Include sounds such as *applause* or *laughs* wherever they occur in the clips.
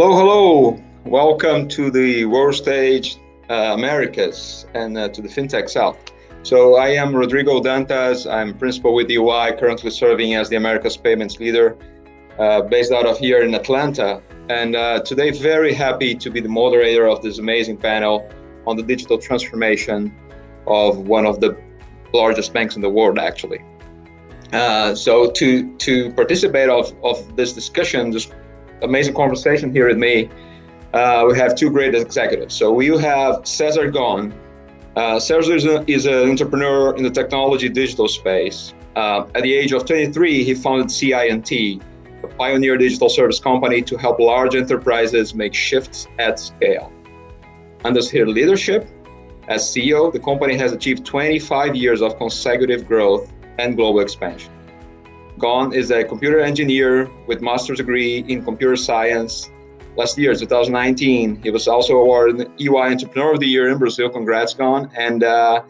Hello, hello. Welcome to the World Stage uh, Americas and uh, to the FinTech South. So I am Rodrigo Dantas. I'm principal with EY, currently serving as the Americas Payments Leader, uh, based out of here in Atlanta. And uh, today, very happy to be the moderator of this amazing panel on the digital transformation of one of the largest banks in the world, actually. Uh, so to to participate of, of this discussion, this amazing conversation here with me, uh, we have two great executives. So we have Cesar Gon. Uh, Cesar is, a, is, an entrepreneur in the technology digital space. Uh, at the age of 23, he founded CI&T, a pioneer digital service company to help large enterprises make shifts at scale. Under his leadership as CEO, the company has achieved 25 years of consecutive growth and global expansion. Gon is a computer engineer with master's degree in computer science. Last year, 2019, he was also awarded EY Entrepreneur of the Year in Brazil. Congrats, Gon! And uh,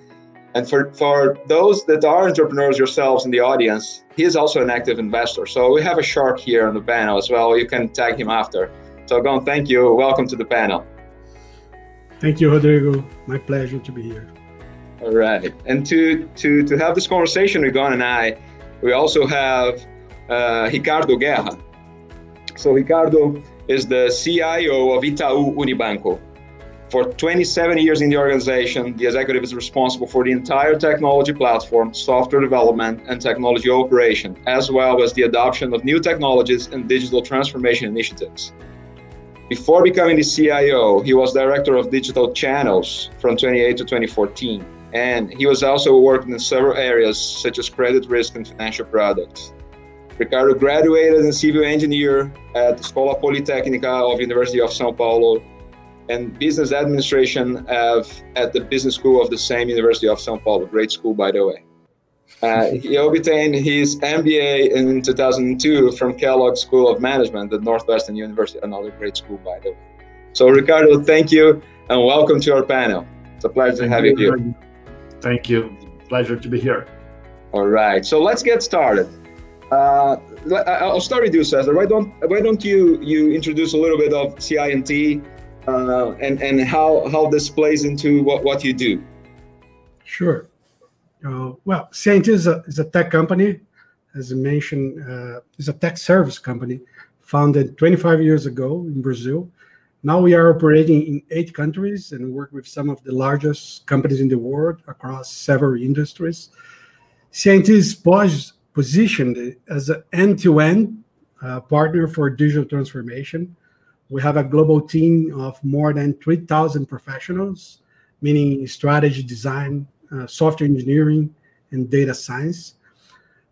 and for for those that are entrepreneurs yourselves in the audience, he is also an active investor. So we have a shark here on the panel as well. You can tag him after. So Gon, thank you. Welcome to the panel. Thank you, Rodrigo. My pleasure to be here. All right, and to to to have this conversation with Gon and I we also have uh, Ricardo Guerra. So Ricardo is the CIO of Itaú Unibanco. For 27 years in the organization, the executive is responsible for the entire technology platform, software development, and technology operation, as well as the adoption of new technologies and digital transformation initiatives. Before becoming the CIO, he was director of digital channels from 28 to 2014 and he was also working in several areas such as credit risk and financial products. Ricardo graduated as a civil engineer at Escola Politécnica of University of São Paulo and business administration at the business school of the same University of São Paulo, great school by the way. Uh, he obtained his MBA in 2002 from Kellogg School of Management at Northwestern University, another great school by the way. So Ricardo, thank you and welcome to our panel. It's a pleasure thank to have you here. Thank you. Pleasure to be here. All right. So let's get started. Uh, I'll start with you, Cesar. Why don't Why don't you you introduce a little bit of CI&T uh, and and how how this plays into what what you do? Sure. Uh, well, CI&T is a is a tech company, as I mentioned, uh, is a tech service company founded 25 years ago in Brazil now we are operating in eight countries and work with some of the largest companies in the world across several industries. CI&T is positioned as an end-to-end uh, partner for digital transformation. We have a global team of more than 3,000 professionals, meaning strategy design, uh, software engineering, and data science.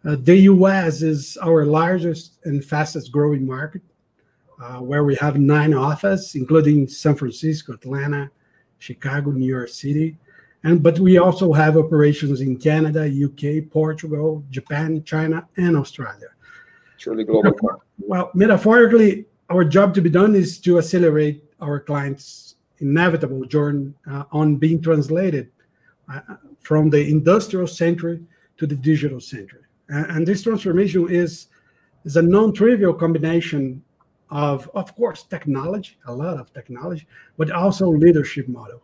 Uh, the US is our largest and fastest growing market uh, where we have nine offices, including San Francisco, Atlanta, Chicago, New York City. And but we also have operations in Canada, UK, Portugal, Japan, China, and Australia. Truly global. Well, metaphorically, our job to be done is to accelerate our clients' inevitable journey uh, on being translated uh, from the industrial century to the digital century. And, and this transformation is, is a non-trivial combination of, of course, technology, a lot of technology, but also leadership model.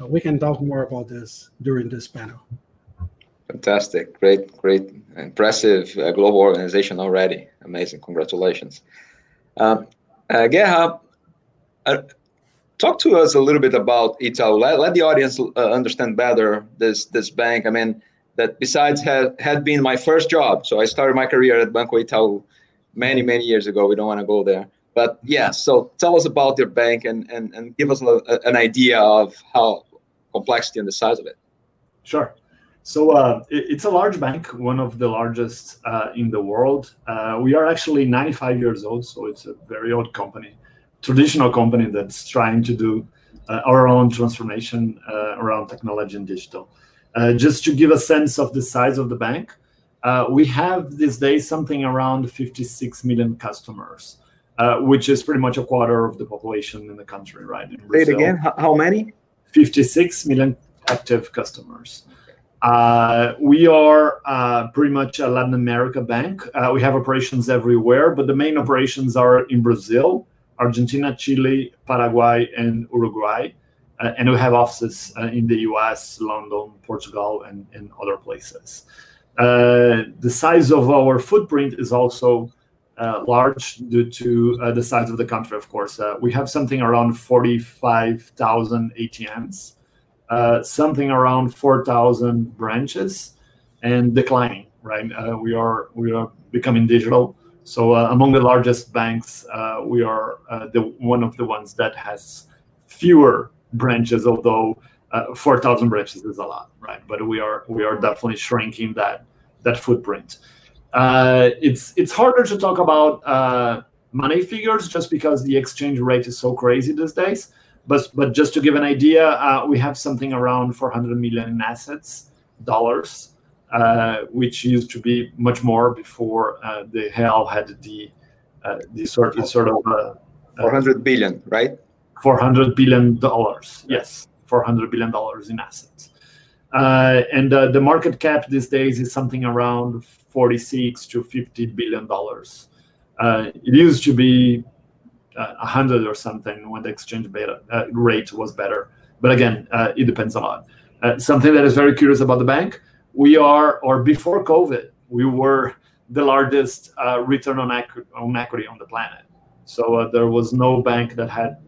Uh, we can talk more about this during this panel. Fantastic, great, great, impressive uh, global organization already. Amazing, congratulations. Um, uh, uh, talk to us a little bit about Itaú. Let, let the audience uh, understand better this this bank. I mean, that besides had had been my first job, so I started my career at Banco Itaú many many years ago. We don't want to go there. But yeah, so tell us about your bank and, and, and give us a, an idea of how complexity and the size of it. Sure. So uh, it, it's a large bank, one of the largest uh, in the world. Uh, we are actually 95 years old, so it's a very old company, traditional company that's trying to do uh, our own transformation uh, around technology and digital. Uh, just to give a sense of the size of the bank, we have these days something around 56 million customers. Uh, which is pretty much a quarter of the population in the country, right? Say it again. How many? 56 million active customers. Uh, we are uh, pretty much a Latin America bank. Uh, we have operations everywhere, but the main operations are in Brazil, Argentina, Chile, Paraguay, and Uruguay. Uh, and we have offices uh, in the US, London, Portugal, and, and other places. Uh, the size of our footprint is also large due to uh, the size of the country, of course. Uh, we have something around 45,000 ATMs, something around 4,000 branches, and declining. Right, we are we are becoming digital. So among the largest banks, we are the one of the ones that has fewer branches, although uh, 4,000 branches is a lot, right? But we are we are definitely shrinking that that footprint. Uh, it's it's harder to talk about uh, money figures just because the exchange rate is so crazy these days. But but just to give an idea, uh, we have something around 400 million in assets dollars, uh, which used to be much more before uh, the hell had the the sort of sort of 400 billion, right? 400 billion dollars. Yes, 400 billion dollars in assets. Uh, and uh, the market cap these days is something around 46 to 50 billion dollars. Uh, it used to be uh, 100 or something when the exchange beta, uh, rate was better. But again, uh, it depends a lot. something that is very curious about the bank, we are, or before COVID, we were the largest return on, on equity on the planet. So there was no bank that had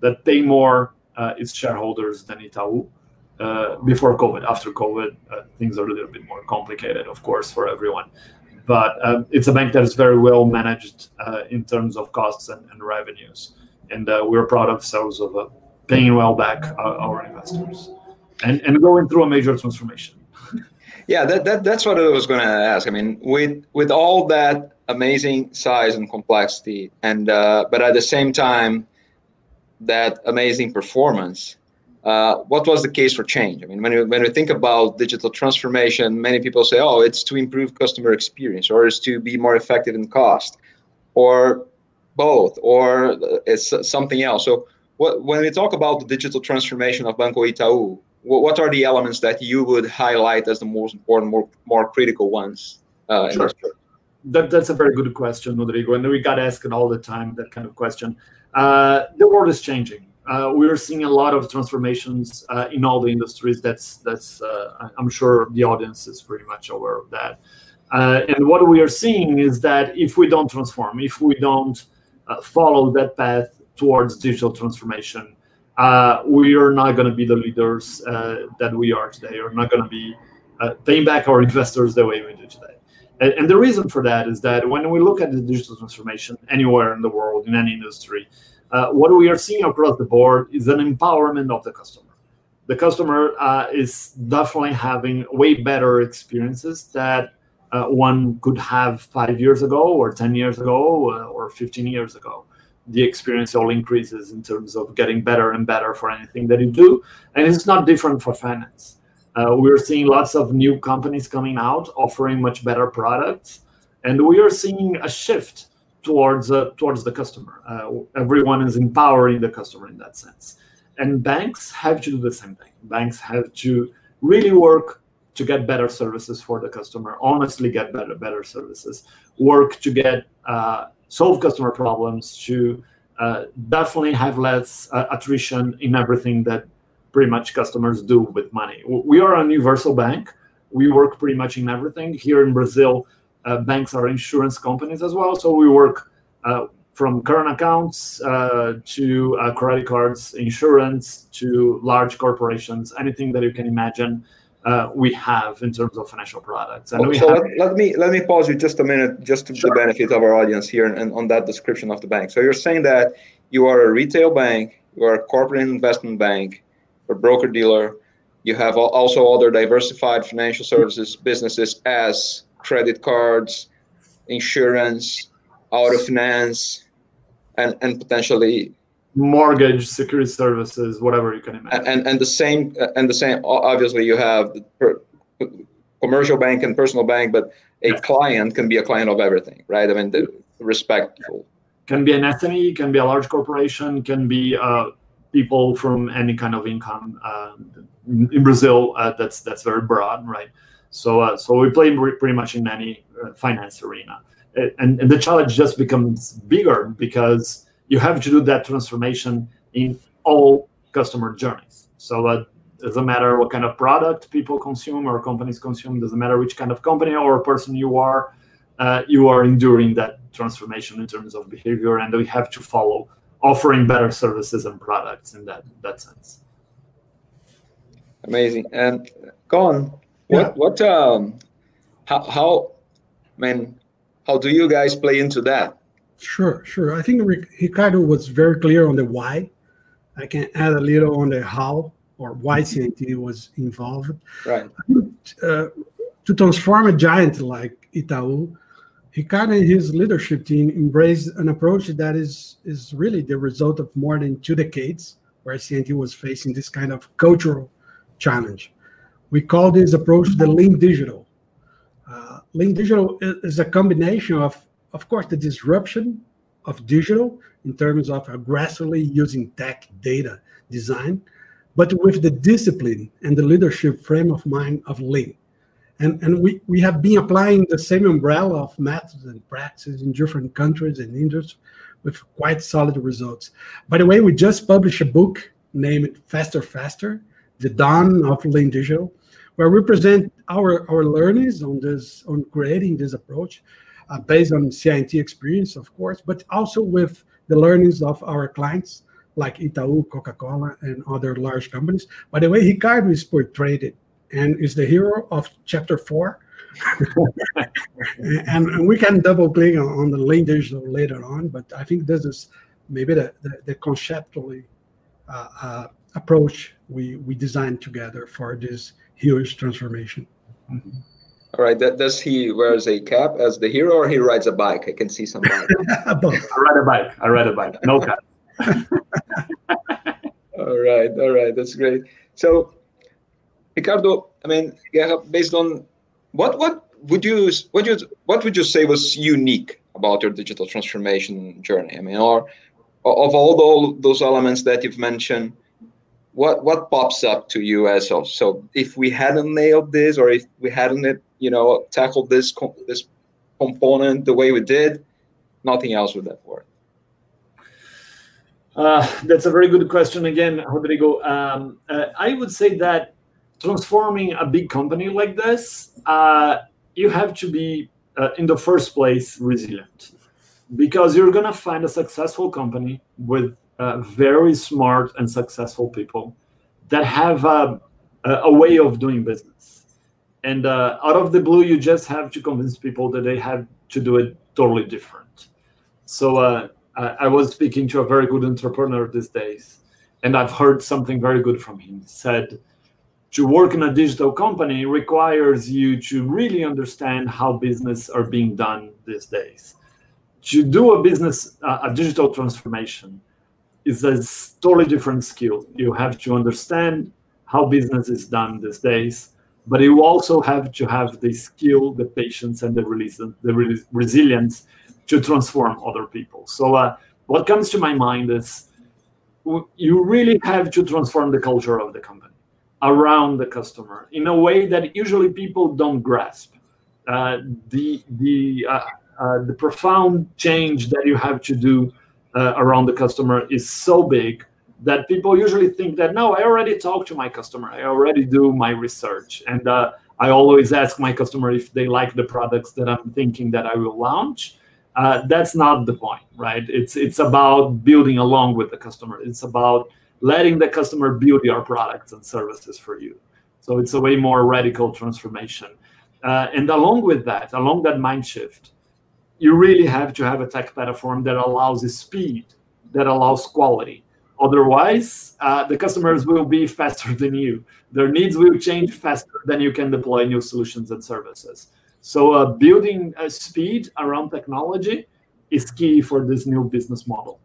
that pay more uh, its shareholders than Itaú. Uh, before COVID, after COVID, uh, things are a little bit more complicated, of course, for everyone. But um, it's a bank that is very well managed uh, in terms of costs and, and revenues, and uh, we're proud of ourselves of uh, paying well back our investors and, and going through a major transformation. *laughs* yeah, that, that that's what I was going to ask. I mean, with with all that amazing size and complexity, and but at the same time that amazing performance, uh, what was the case for change? I mean, when we, when we think about digital transformation, many people say, oh, it's to improve customer experience or it's to be more effective in cost or both or it's something else. So what, when we talk about the digital transformation of Banco Itaú, what are the elements that you would highlight as the most important, more, more critical ones? Uh, sure. That, that's a very good question, Rodrigo. And we got asked all the time that kind of question. Uh, the world is changing. Uh, we're seeing a lot of transformations uh, in all the industries. That's that's. Uh, I'm sure the audience is pretty much aware of that. Uh, and what we are seeing is that if we don't transform, if we don't follow that path towards digital transformation, we are not going to be the leaders that we are today. We're not going to be paying back our *laughs* investors the way we do today. And, and, the reason for that is that when we look at the digital transformation anywhere in the world, in any industry, uh, what we are seeing across the board is an empowerment of the customer. The customer uh, is definitely having way better experiences that uh, one could have five years ago, or 10 years ago, uh, or 15 years ago. The experience all increases in terms of getting better and better for anything that you do. And it's not different for finance uh, we're seeing lots of new companies coming out offering much better products, and we are seeing a shift towards uh, towards the customer. Uh, everyone is empowering the customer in that sense, and banks have to do the same thing. Banks have to really work to get better services for the customer, honestly get better better services, work to get uh, solve customer problems, to uh, definitely have less uh, attrition in everything that pretty much customers do with money. We are a universal bank. We work pretty much in everything. Here in Brazil, banks are insurance companies as well. So we work uh, from current accounts uh, to uh, credit cards, insurance to large corporations, anything that you can imagine. Uh, we have in terms of financial products. And so have- let, let, me let me pause you just a minute, just to sure. the benefit of our audience here, and, and on that description of the bank. So you're saying that you are a retail bank, you are a corporate investment bank, a broker dealer. You have also other diversified financial services businesses as credit cards, insurance, auto finance, and, and potentially mortgage security services whatever you can imagine and and the same and the same obviously you have the commercial bank and personal bank but a yes. client can be a client of everything right i mean the respectful can be an SME, can be a large corporation, can be uh, people from any kind of income uh, in Brazil. Uh, that's that's very broad, right? So uh, so we play pretty much in any uh, finance arena, and, and the challenge just becomes bigger because you have to do that transformation in all customer journeys. So it doesn't matter what kind of product people consume or companies consume, doesn't matter which kind of company or person you are, uh, you are enduring that transformation in terms of behavior, and we have to follow offering better services and products in that that sense. Amazing. And Gon, what yeah. what um how how I mean how do you guys play into that? Sure, sure. I think Ricardo was very clear on the why. I can add a little on the how or why CI&T was involved. Right. Uh, to transform a giant like Itaú, Ricardo and his leadership team embraced an approach that is, is really the result of more than two decades where CI&T was facing this kind of cultural challenge. We call this approach the lean digital. Uh, lean digital is a combination of, of course, the disruption of digital in terms of aggressively using tech, data, design, but with the discipline and the leadership frame of mind of lean. And, and we, we have been applying the same umbrella of methods and practices in different countries and industries with quite solid results. By the way, we just published a book named Faster Faster, The Dawn of Lean Digital, where we present our, our learnings on this on creating this approach uh, based on CI&T experience, of course, but also with the learnings of our clients like Itaú, Coca-Cola, and other large companies. By the way, Ricardo is portrayed it and is the hero of chapter four. *laughs* and, and, we can double click on, on the lean digital later on, but I think this is maybe the, the, the conceptually uh, uh, approach we, we designed together for this huge transformation. Mm-hmm. All right. That, does he wears a cap as the hero, or he rides a bike? I can see some *laughs* bike. I ride a bike. I ride a bike. No cap. *laughs* all right. All right. That's great. So Ricardo, I mean, yeah, based on what what would you what you what would you say was unique about your digital transformation journey? I mean, or of all the, those elements that you've mentioned, what what pops up to you as so? So if we hadn't nailed this, or if we hadn't you know tackled this this component the way we did, nothing else would have worked. Uh, that's a very good question again, Rodrigo. Um, uh, I would say that transforming a big company like this, uh, you have to be, uh, in the first place, resilient. Because you're going to find a successful company with uh, very smart and successful people that have a, a way of doing business. And uh, out of the blue, you just have to convince people that they have to do it totally different. So uh, I was speaking to a very good entrepreneur these days, and I've heard something very good from him. He said, to work in a digital company requires you to really understand how business are being done these days. To do a business, uh, a digital transformation, is a totally different skill. You have to understand how business is done these days, but you also have to have the skill, the patience, and the, release, the resilience to transform other people. So, uh, what comes to my mind is you really have to transform the culture of the company around the customer in a way that usually people don't grasp. Uh, the the uh, uh, the profound change that you have to do uh, around the customer is so big that people usually think that no, I already talk to my customer, I already do my research, and uh, I always ask my customer if they like the products that I'm thinking that I will launch. Uh, that's not the point, right? It's it's about building along with the customer. It's about letting the customer build your products and services for you. So it's a way more radical transformation. Uh, and along with that, along that mind shift, you really have to have a tech platform that allows speed, that allows quality. Otherwise, uh, the customers will be faster than you. Their needs will change faster than you can deploy new solutions and services. So, uh, building a speed around technology is key for this new business model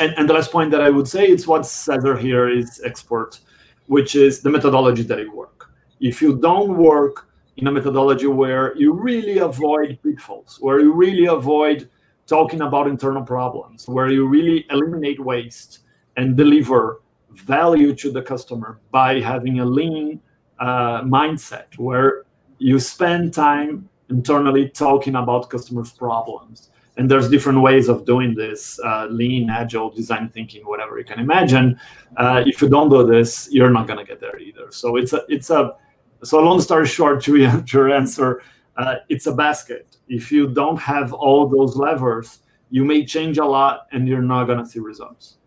and, and the last point that I would say is what Cesar here is expert, which is the methodology that you work. If you don't work in a methodology where you really avoid pitfalls, where you really avoid talking about internal problems, where you really eliminate waste and deliver value to the customer by having a lean uh, mindset where you spend time internally talking about customers' problems. And there's different ways of doing this uh, lean agile design thinking whatever you can imagine. Uh, if you don't do this you're not going to get there either. So it's a it's a so long story short to *laughs* your answer uh, it's a basket if you don't have all those levers you may change a lot and you're not going to see results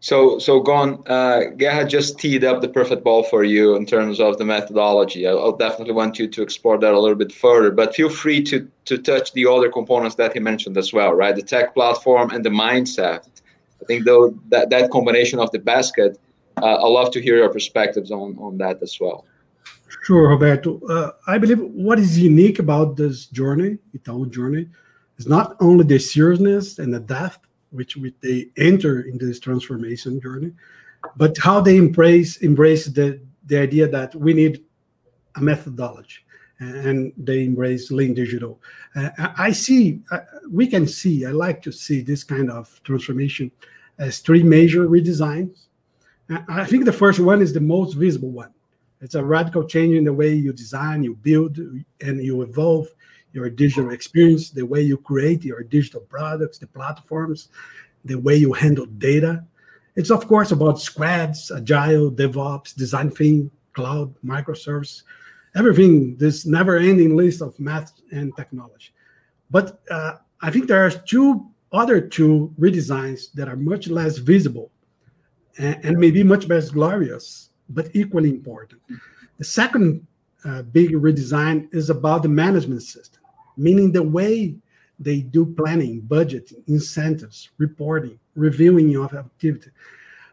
so, so Gon, uh, Guerra just teed up the perfect ball for you in terms of the methodology. I'll, I'll, definitely want you to explore that a little bit further, but feel free to to touch the other components that he mentioned as well, right? The tech platform and the mindset. I think though that that combination of the basket, uh, I'd love to hear your perspectives on on that as well. Sure, Roberto. Uh, I believe what is unique about this journey, Itaú journey, is not only the seriousness and the depth which they enter in this transformation journey, but how they embrace embrace the the idea that we need a methodology, and they embrace lean digital. Uh, I see, uh, we can see. I like to see this kind of transformation as three major redesigns. I think the first one is the most visible one. It's a radical change in the way you design, you build, and you evolve your digital experience, the way you create your digital products, the platforms, the way you handle data. It's of course about squads, agile, DevOps, design thing, cloud, microservices, everything. This never-ending list of math and technology. But uh, I think there are two other two redesigns that are much less visible and, and maybe much less glorious, but equally important. The second uh, big redesign is about the management system, meaning the way they do planning, budgeting, incentives, reporting, reviewing of activity.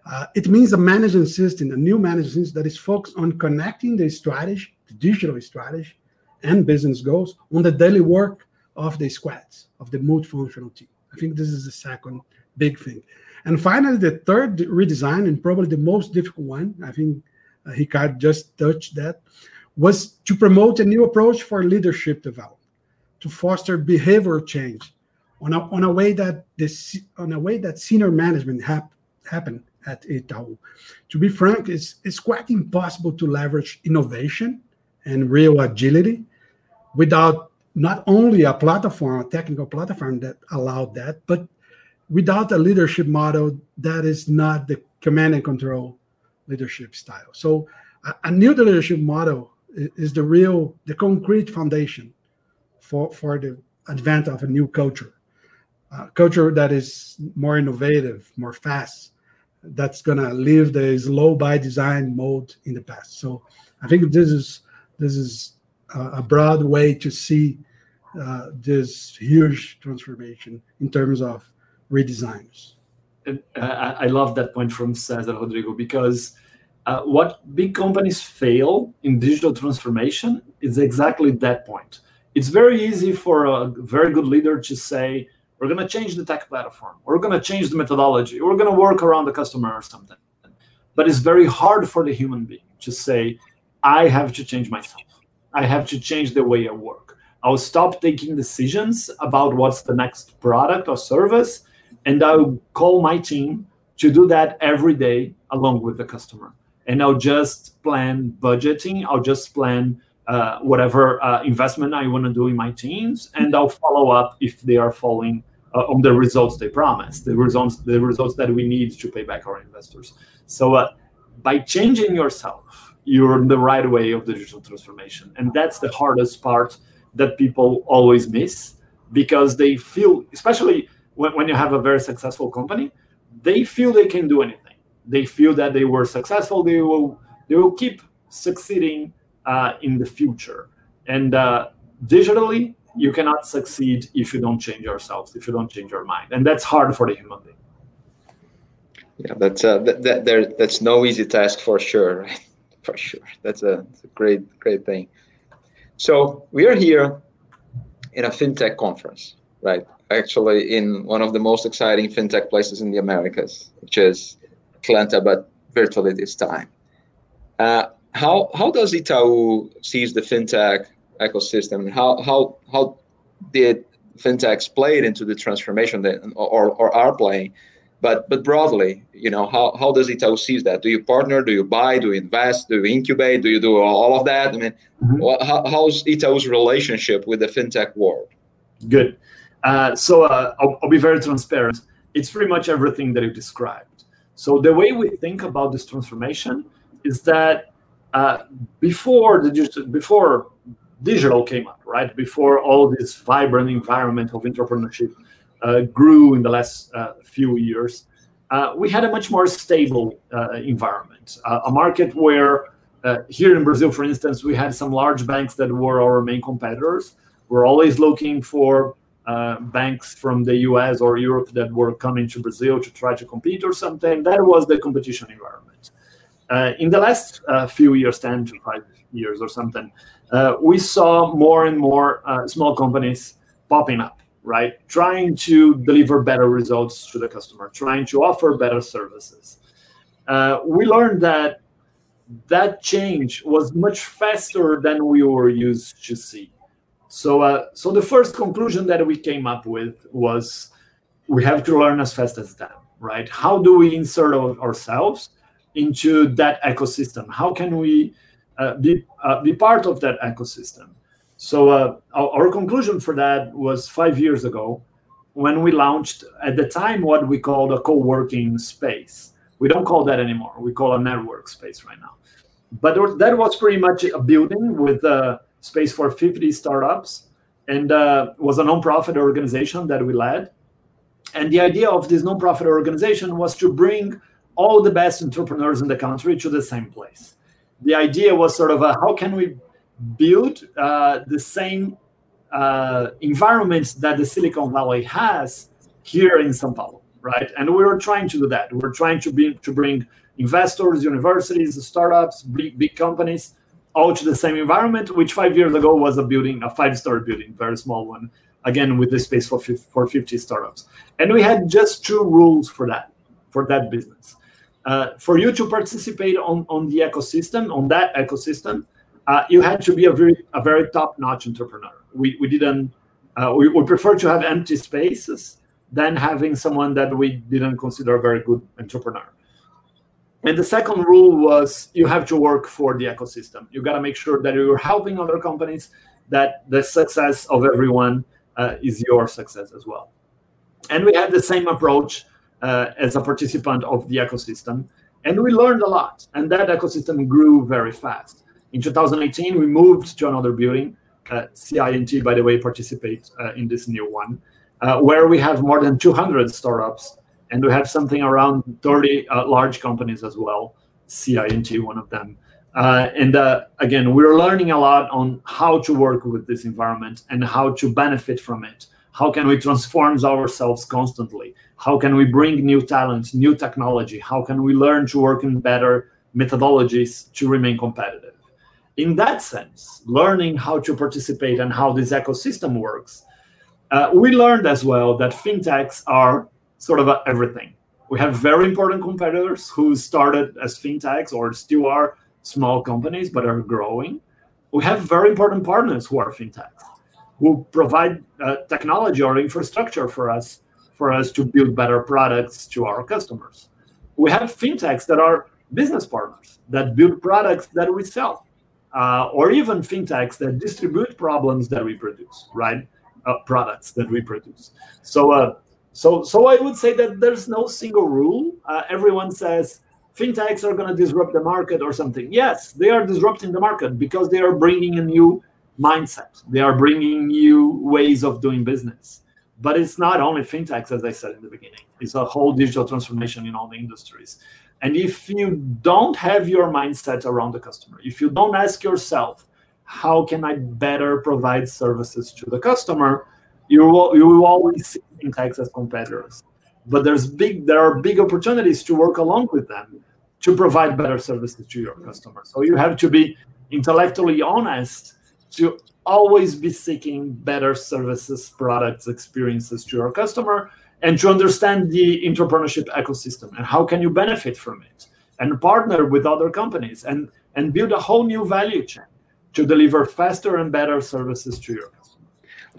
Uh, it means a management system, a new management system that is focused on connecting the strategy, the digital strategy, and business goals on the daily work of the squads, of the multifunctional team. I think this is the second big thing. And finally, the third redesign, and probably the most difficult one, I think uh, Ricardo just touched that, was to promote a new approach for leadership development, to foster behavior change on a, on a way that this on a way that senior management hap, happen at Itaú. To be frank, it's, it's quite impossible to leverage innovation and real agility without not only a platform, a technical platform that allowed that, but without a leadership model that is not the command and control leadership style. So a, a new leadership model is the real, the concrete foundation for, for the advent of a new culture. Uh, culture that is more innovative, more fast, that's gonna leave the slow by design mode in the past. So I think this is this is a broad way to see uh, this huge transformation in terms of redesigns. I love that point from Cesar Rodrigo because uh, what big companies fail in digital transformation is exactly that point. It's very easy for a very good leader to say, we're going to change the tech platform, we're going to change the methodology, we're going to work around the customer or something. But it's very hard for the human being to say, I have to change myself. I have to change the way I work. I'll stop taking decisions about what's the next product or service, and I'll call my team to do that every day along with the customer and I'll just plan budgeting. I'll just plan uh, whatever uh, investment I want to do in my teams, and I'll follow up if they are following uh, on the results they promised, the results, the results that we need to pay back our investors. So, uh, by changing yourself, you're in the right way of digital transformation, and that's the hardest part that people always miss because they feel, especially when, when you have a very successful company, they feel they can do anything they feel that they were successful, they will they will keep succeeding uh, in the future. And uh, digitally, you cannot succeed if you don't change yourselves, if you don't change your mind, and that's hard for the human being. Yeah, that's uh, that, that there that's no easy task for sure, *laughs* right? For sure, that's a, that's a great great thing. So we are here in a fintech conference, right? Actually, in one of the most exciting fintech places in the Americas, which is Atlanta, but virtually this time. Uh, how how does Itaú sees the fintech ecosystem? How how how did fintechs play into the transformation that or, or are playing? But but broadly, you know, how, how does Itaú sees that? Do you partner? Do you buy? Do you invest? Do you incubate? Do you do all of that? I mean, mm-hmm. how, how's Itaú's relationship with the fintech world? Good. Uh, so uh, I'll, I'll, be very transparent. It's pretty much everything that you described. So the way we think about this transformation is that uh, before the before digital came up, right? Before all this vibrant environment of entrepreneurship uh, grew in the last uh, few years, we had a much more stable environment, a market where here in Brazil, for instance, we had some large banks that were our main competitors. We're always looking for banks from the US or Europe that were coming to Brazil to try to compete or something. That was the competition environment. in the last few years, 10 to 5 years or something, uh, we saw more and more uh, small companies popping up, right? Trying to deliver better results to the customer, trying to offer better services. Uh, we learned that that change was much faster than we were used to see. So, uh, so the first conclusion that we came up with was we have to learn as fast as them, right? How do we insert ourselves into that ecosystem? How can we uh, be uh, be part of that ecosystem. So uh, our, our, conclusion for that was five years ago when we launched at the time what we called a co-working space. We don't call that anymore. We call a network space right now. But that was pretty much a building with a space for 50 startups and uh, was a nonprofit organization that we led. And the idea of this nonprofit organization was to bring all the best entrepreneurs in the country to the same place the idea was sort of a, how can we build uh, the same uh, environment that the Silicon Valley has here in São Paulo, right? And we were trying to do that. We are trying to be to bring investors, universities, startups, big, big companies all to the same environment, which five years ago was a building, a five-story building, very small one, again with the space for for 50 startups. And we had just two rules for that, for that business uh, for you to participate on, on the ecosystem, on that ecosystem, uh, you had to be a very a very top-notch entrepreneur. We, we didn't uh, we, we prefer to have empty spaces than having someone that we didn't consider a very good entrepreneur. And the second rule was you have to work for the ecosystem. You got to make sure that you're helping other companies, that the success of everyone uh, is your success as well. And we had the same approach uh, as a participant of the ecosystem. And we learned a lot, and that ecosystem grew very fast. In 2018, we moved to another building. Uh, CI&T, by the way, participate uh, in this new one, uh, where we have more than 200 startups, and we have something around 30 uh, large companies as well. CI&T, one of them. Uh, and uh, again, we're learning a lot on how to work with this environment and how to benefit from it how can we transform ourselves constantly? How can we bring new talent, new technology? How can we learn to work in better methodologies to remain competitive? In that sense, learning how to participate and how this ecosystem works, uh, we learned as well that fintechs are sort of everything. We have very important competitors who started as fintechs or still are small companies but are growing. We have very important partners who are fintechs who provide uh, technology or infrastructure for us for us to build better products to our customers. We have fintechs that are business partners that build products that we sell, uh, or even fintechs that distribute problems that we produce, right? Uh, products that we produce. So, uh, so, so I would say that there's no single rule. Uh, everyone says fintechs are going to disrupt the market or something. Yes, they are disrupting the market because they are bringing a new mindset. They are bringing new ways of doing business. But it's not only fintechs, as I said in the beginning. It's a whole digital transformation in all the industries. And if you don't have your mindset around the customer, if you don't ask yourself, how can I better provide services to the customer, you will, you will always see fintechs as competitors. But there's big there are big opportunities to work along with them to provide better services to your customer. So you have to be intellectually honest to always be seeking better services, products, experiences to your customer, and to understand the entrepreneurship ecosystem and how can you benefit from it, and partner with other companies and and build a whole new value chain to deliver faster and better services to your.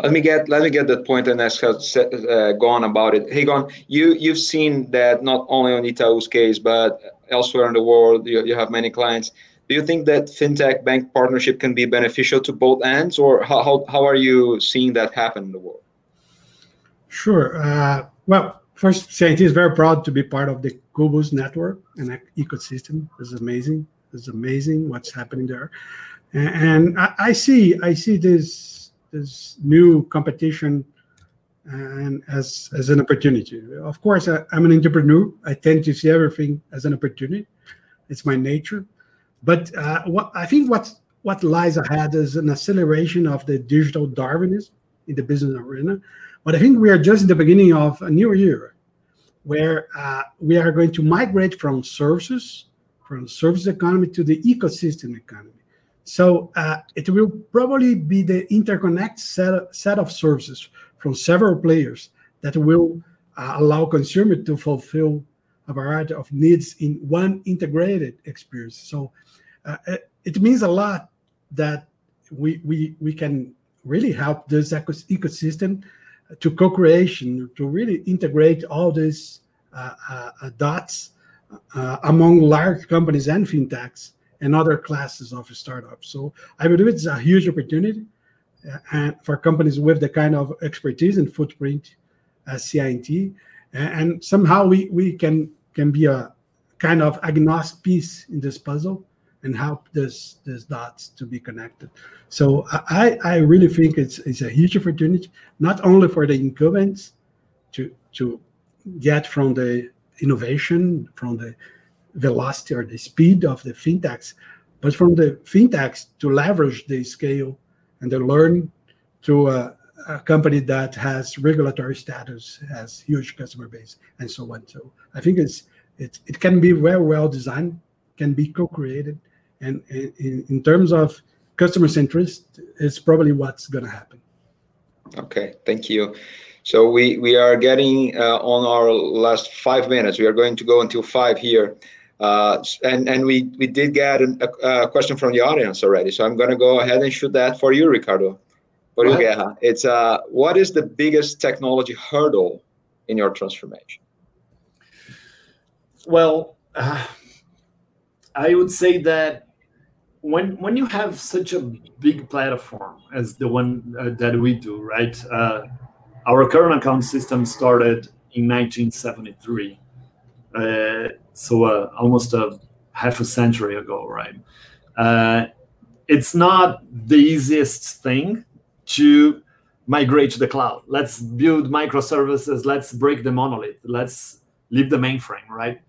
Let me get let me get that point and ask uh, Gon about it. Hey, Gon, you you've seen that not only on Itaú's case but elsewhere in the world. You, you have many clients do you think that fintech bank partnership can be beneficial to both ends or how, how, how are you seeing that happen in the world Sure. Uh, well, first, CI&T is very proud to be part of the Cubo's network and ecosystem. It's amazing. It's amazing what's happening there, and, and I, I, see I see this this new competition and as as an opportunity. Of course, I, am an entrepreneur. I tend to see everything as an opportunity. It's my nature. But uh, what I think what what lies ahead is an acceleration of the digital Darwinism in the business arena. But I think we are just in the beginning of a new era where uh, we are going to migrate from services, from service economy to the ecosystem economy. So uh, it will probably be the interconnect set of, set of services from several players that will uh, allow consumers to fulfill a variety of needs in one integrated experience. So uh, it, it, means a lot that we, we, we can really help this ecosystem to co-creation, to really integrate all these uh, uh, dots uh, among large companies and fintechs and other classes of startups. So I believe it's a huge opportunity uh, and for companies with the kind of expertise and footprint as CI&T. And, somehow we, we can can be a kind of agnostic piece in this puzzle and help this this dots to be connected. So I I really think it's it's a huge opportunity not only for the incumbents to to get from the innovation from the velocity or the speed of the fintechs, but from the fintechs to leverage the scale and the learn to a, a company that has regulatory status, has huge customer base, and so on. So I think it's it, it can be very well designed, can be co-created, and in, in terms of customer centricity, it's probably what's going to happen. Okay, thank you. So we we are getting uh, on our last five minutes. We are going to go until five here. Uh, and and we we did get a, a, question from the audience already, so I'm going to go ahead and shoot that for you, Ricardo. For you, Guerra. It's uh, what is the biggest technology hurdle in your transformation? Well, uh, I would say that when when you have such a big platform as the one uh, that we do, right? Uh, our current account system started in 1973 uh, so uh, almost a half a century ago, right? Uh, it's not the easiest thing to migrate to the cloud. Let's build microservices. Let's break the monolith. Let's leave the mainframe, right?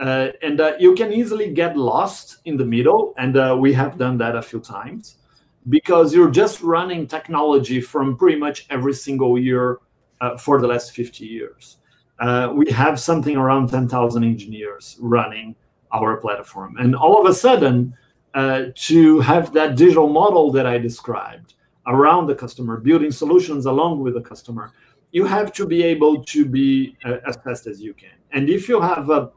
Uh, and uh, you can easily get lost in the middle, and uh, we have done that a few times because you're just running technology from pretty much every single year for the last 50 years uh, we have something around 10,000 engineers running our platform. And all of a sudden, uh, to have that digital model that I described around the customer, building solutions along with the customer, you have to be able to be uh, as fast as you can. And if you have a,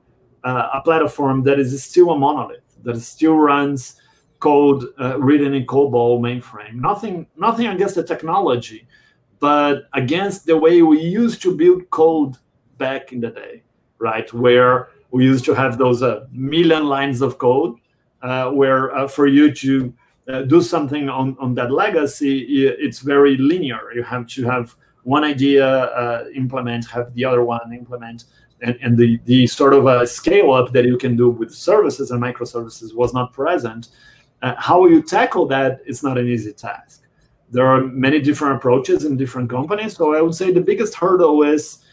a platform that is still a monolith, that still runs code uh, written in COBOL mainframe, nothing, nothing against the technology, but against the way we used to build code back in the day, right? Where we used to have those uh, million lines of code, uh, where uh, for you to uh, do something on, on that legacy, it's very linear. You have to have one idea uh, implement, have the other one implement, and, and the, the sort of a scale up that you can do with services and microservices was not present. Uh, how you tackle that is not an easy task. There are many different approaches in different companies. So I would say the biggest hurdle is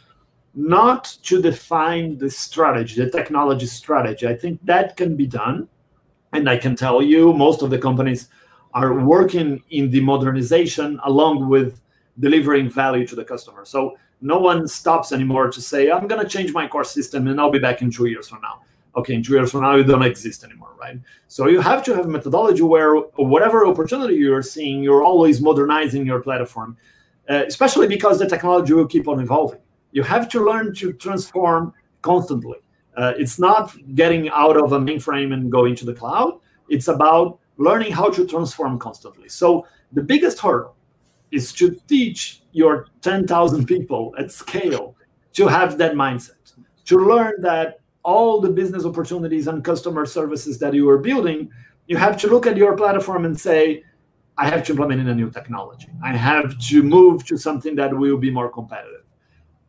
not to define the strategy, the technology strategy. I think that can be done. And I can tell you, most of the companies are working in the modernization along with delivering value to the customer. So no one stops anymore to say, I'm going to change my core system and I'll be back in two years from now. Okay, in two years from now, you don't exist anymore, right? So you have to have a methodology where whatever opportunity you're seeing, you're always modernizing your platform, uh, especially because the technology will keep on evolving you have to learn to transform constantly. Uh, it's not getting out of a mainframe and going to the cloud. It's about learning how to transform constantly. So the biggest hurdle is to teach your 10,000 people at scale to have that mindset, to learn that all the business opportunities and customer services that you are building, you have to look at your platform and say, I have to implement in a new technology. I have to move to something that will be more competitive.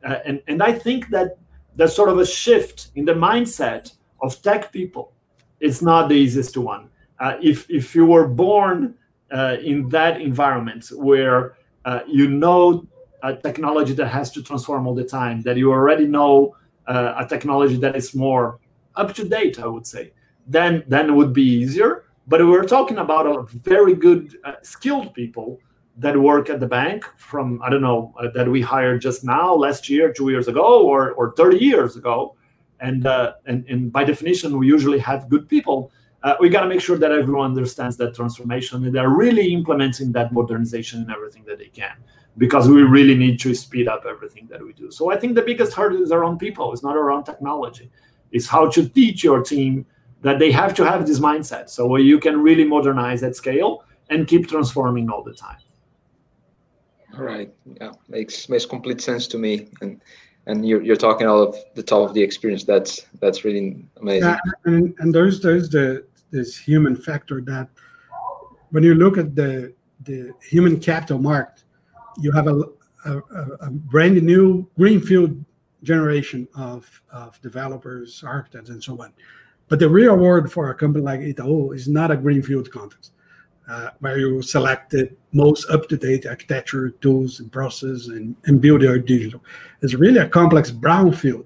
Uh, and, and I think that there's sort of a shift in the mindset of tech people. It's not the easiest one. Uh, if, if you were born uh, in that environment where uh, you know a technology that has to transform all the time, that you already know uh, a technology that is more up to date, I would say, then then it would be easier. But we're talking about a very good, skilled people that work at the bank from I don't know uh, that we hired just now, last year, two years ago, or or 30 years ago, and uh, and and by definition, we usually have good people. Uh, we got to make sure that everyone understands that transformation and they're really implementing that modernization and everything that they can because we really need to speed up everything that we do. So I think the biggest hurdle is around people, it's not around technology. It's how to teach your team that they have to have this mindset so you can really modernize at scale and keep transforming all the time. All right. Yeah, makes makes complete sense to me. And and you're, you're talking all of the top of the experience. That's that's really amazing. Yeah, and, and there's there's the this human factor that when you look at the the human capital market, you have a, a, a brand new greenfield generation of, of developers, architects, and so on. But the real world for a company like Itaú is not a greenfield context, uh, where you select the most up-to-date architecture tools and process and, and build your digital. It's really a complex brownfield,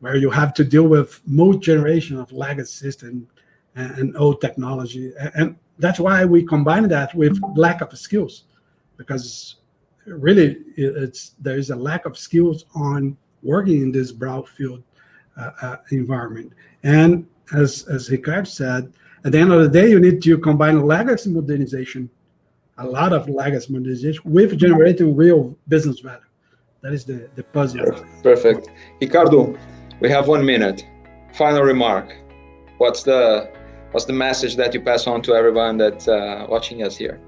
where you have to deal with most generation of legacy system and, and old technology. And that's why we combine that with lack of skills, because really it's there's a lack of skills on working in this brownfield uh, uh, environment. And as as Ricardo said, at the end of the day, you need to combine legacy modernization, a lot of legacy modernization, with generating real business value. That is the the puzzle. Perfect, Ricardo. We have one minute. Final remark. What's the what's the message that you pass on to everyone that's uh, watching us here?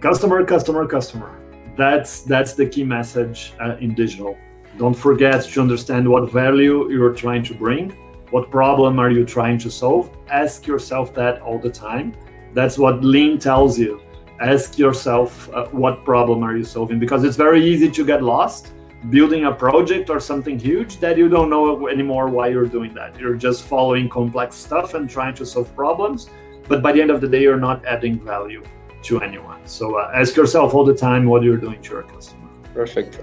Customer, customer, customer that's that's the key message uh, in digital don't forget to understand what value you're trying to bring what problem are you trying to solve ask yourself that all the time that's what lean tells you ask yourself uh, what problem are you solving because it's very easy to get lost building a project or something huge that you don't know anymore why you're doing that you're just following complex stuff and trying to solve problems but by the end of the day you're not adding value to anyone. So uh, ask yourself all the time what you're doing to your customer. Perfect.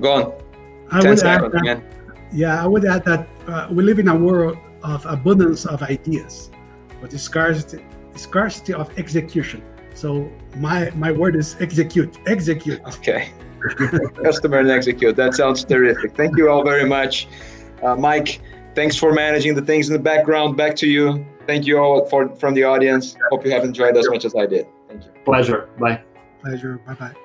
Gon. I would add that, yeah, I would add that uh, we live in a world of abundance of ideas, but the scarcity, scarcity of execution. So my my word is execute, execute. Okay. *laughs* Customer and execute. That sounds terrific. Thank you all very much, uh, Mike. Thanks for managing the things in the background. Back to you. Thank you all for from the audience. Hope you have enjoyed as much as I did. Thank you. Pleasure. Bye. Pleasure. Bye bye.